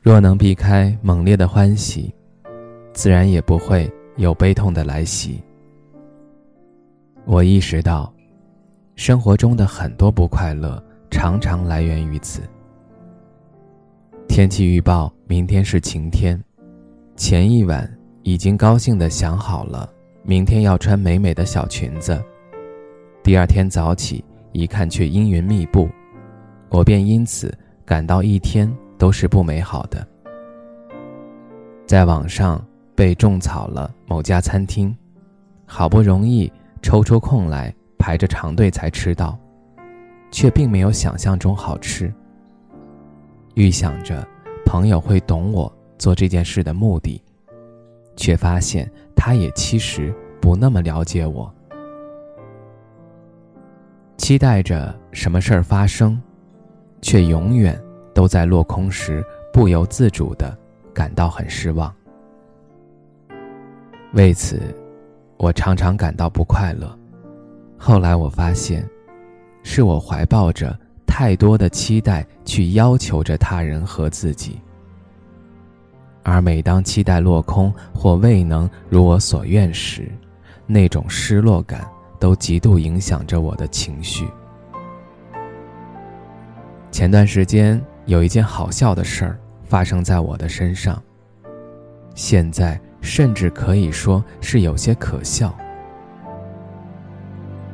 若能避开猛烈的欢喜，自然也不会有悲痛的来袭。我意识到，生活中的很多不快乐常常来源于此。天气预报明天是晴天，前一晚已经高兴的想好了明天要穿美美的小裙子，第二天早起一看却阴云密布，我便因此感到一天。都是不美好的。在网上被种草了某家餐厅，好不容易抽出空来排着长队才吃到，却并没有想象中好吃。预想着朋友会懂我做这件事的目的，却发现他也其实不那么了解我。期待着什么事儿发生，却永远。都在落空时，不由自主的感到很失望。为此，我常常感到不快乐。后来我发现，是我怀抱着太多的期待去要求着他人和自己，而每当期待落空或未能如我所愿时，那种失落感都极度影响着我的情绪。前段时间。有一件好笑的事儿发生在我的身上。现在甚至可以说是有些可笑，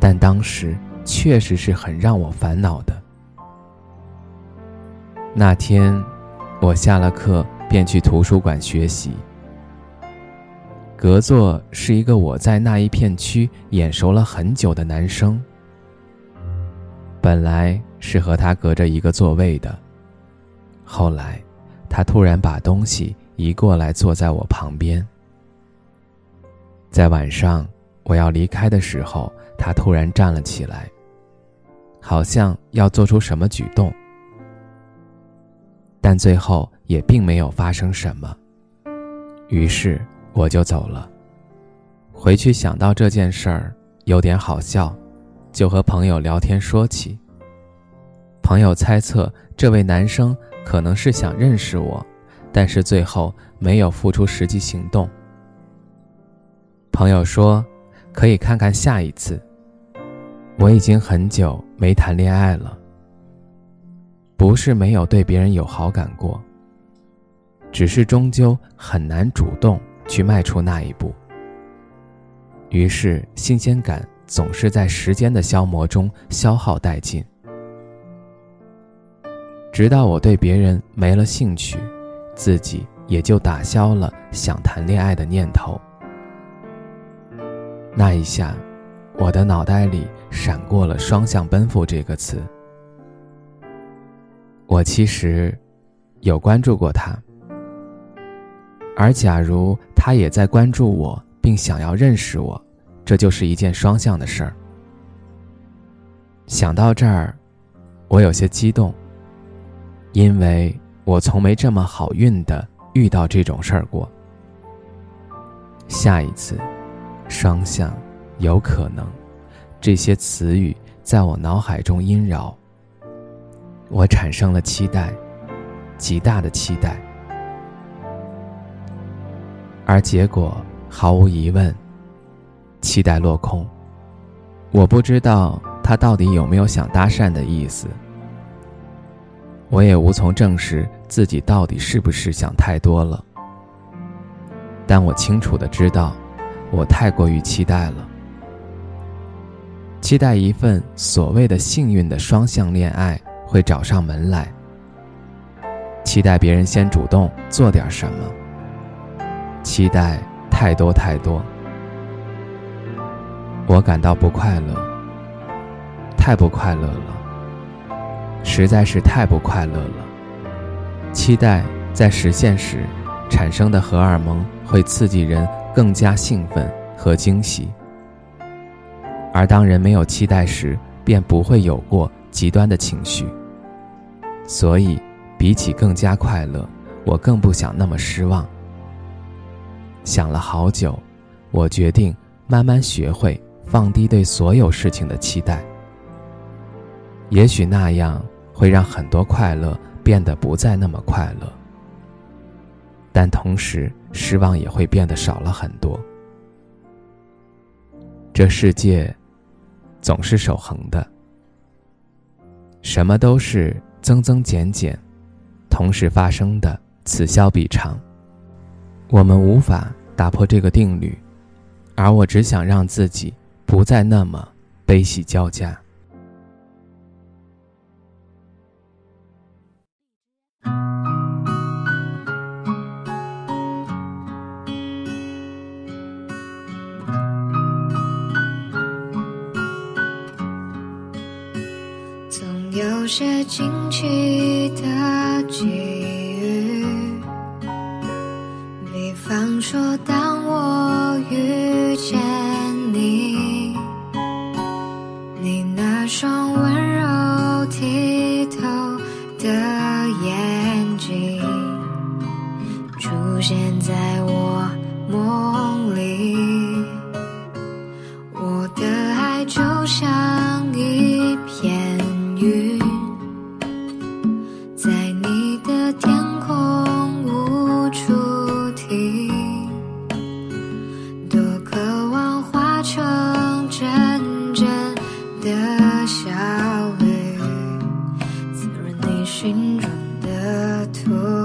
但当时确实是很让我烦恼的。那天，我下了课便去图书馆学习。隔座是一个我在那一片区眼熟了很久的男生。本来是和他隔着一个座位的。后来，他突然把东西移过来，坐在我旁边。在晚上我要离开的时候，他突然站了起来，好像要做出什么举动，但最后也并没有发生什么。于是我就走了。回去想到这件事儿有点好笑，就和朋友聊天说起。朋友猜测这位男生。可能是想认识我，但是最后没有付出实际行动。朋友说，可以看看下一次。我已经很久没谈恋爱了，不是没有对别人有好感过，只是终究很难主动去迈出那一步。于是新鲜感总是在时间的消磨中消耗殆尽。直到我对别人没了兴趣，自己也就打消了想谈恋爱的念头。那一下，我的脑袋里闪过了“双向奔赴”这个词。我其实有关注过他，而假如他也在关注我，并想要认识我，这就是一件双向的事儿。想到这儿，我有些激动。因为我从没这么好运的遇到这种事儿过。下一次，双向，有可能，这些词语在我脑海中萦绕。我产生了期待，极大的期待，而结果毫无疑问，期待落空。我不知道他到底有没有想搭讪的意思。我也无从证实自己到底是不是想太多了，但我清楚的知道，我太过于期待了，期待一份所谓的幸运的双向恋爱会找上门来，期待别人先主动做点什么，期待太多太多，我感到不快乐，太不快乐了。实在是太不快乐了。期待在实现时产生的荷尔蒙会刺激人更加兴奋和惊喜，而当人没有期待时，便不会有过极端的情绪。所以，比起更加快乐，我更不想那么失望。想了好久，我决定慢慢学会放低对所有事情的期待。也许那样会让很多快乐变得不再那么快乐，但同时失望也会变得少了很多。这世界总是守恒的，什么都是增增减减，同时发生的，此消彼长。我们无法打破这个定律，而我只想让自己不再那么悲喜交加。有些惊奇的际遇。比方说，当我遇见你心中的土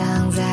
藏在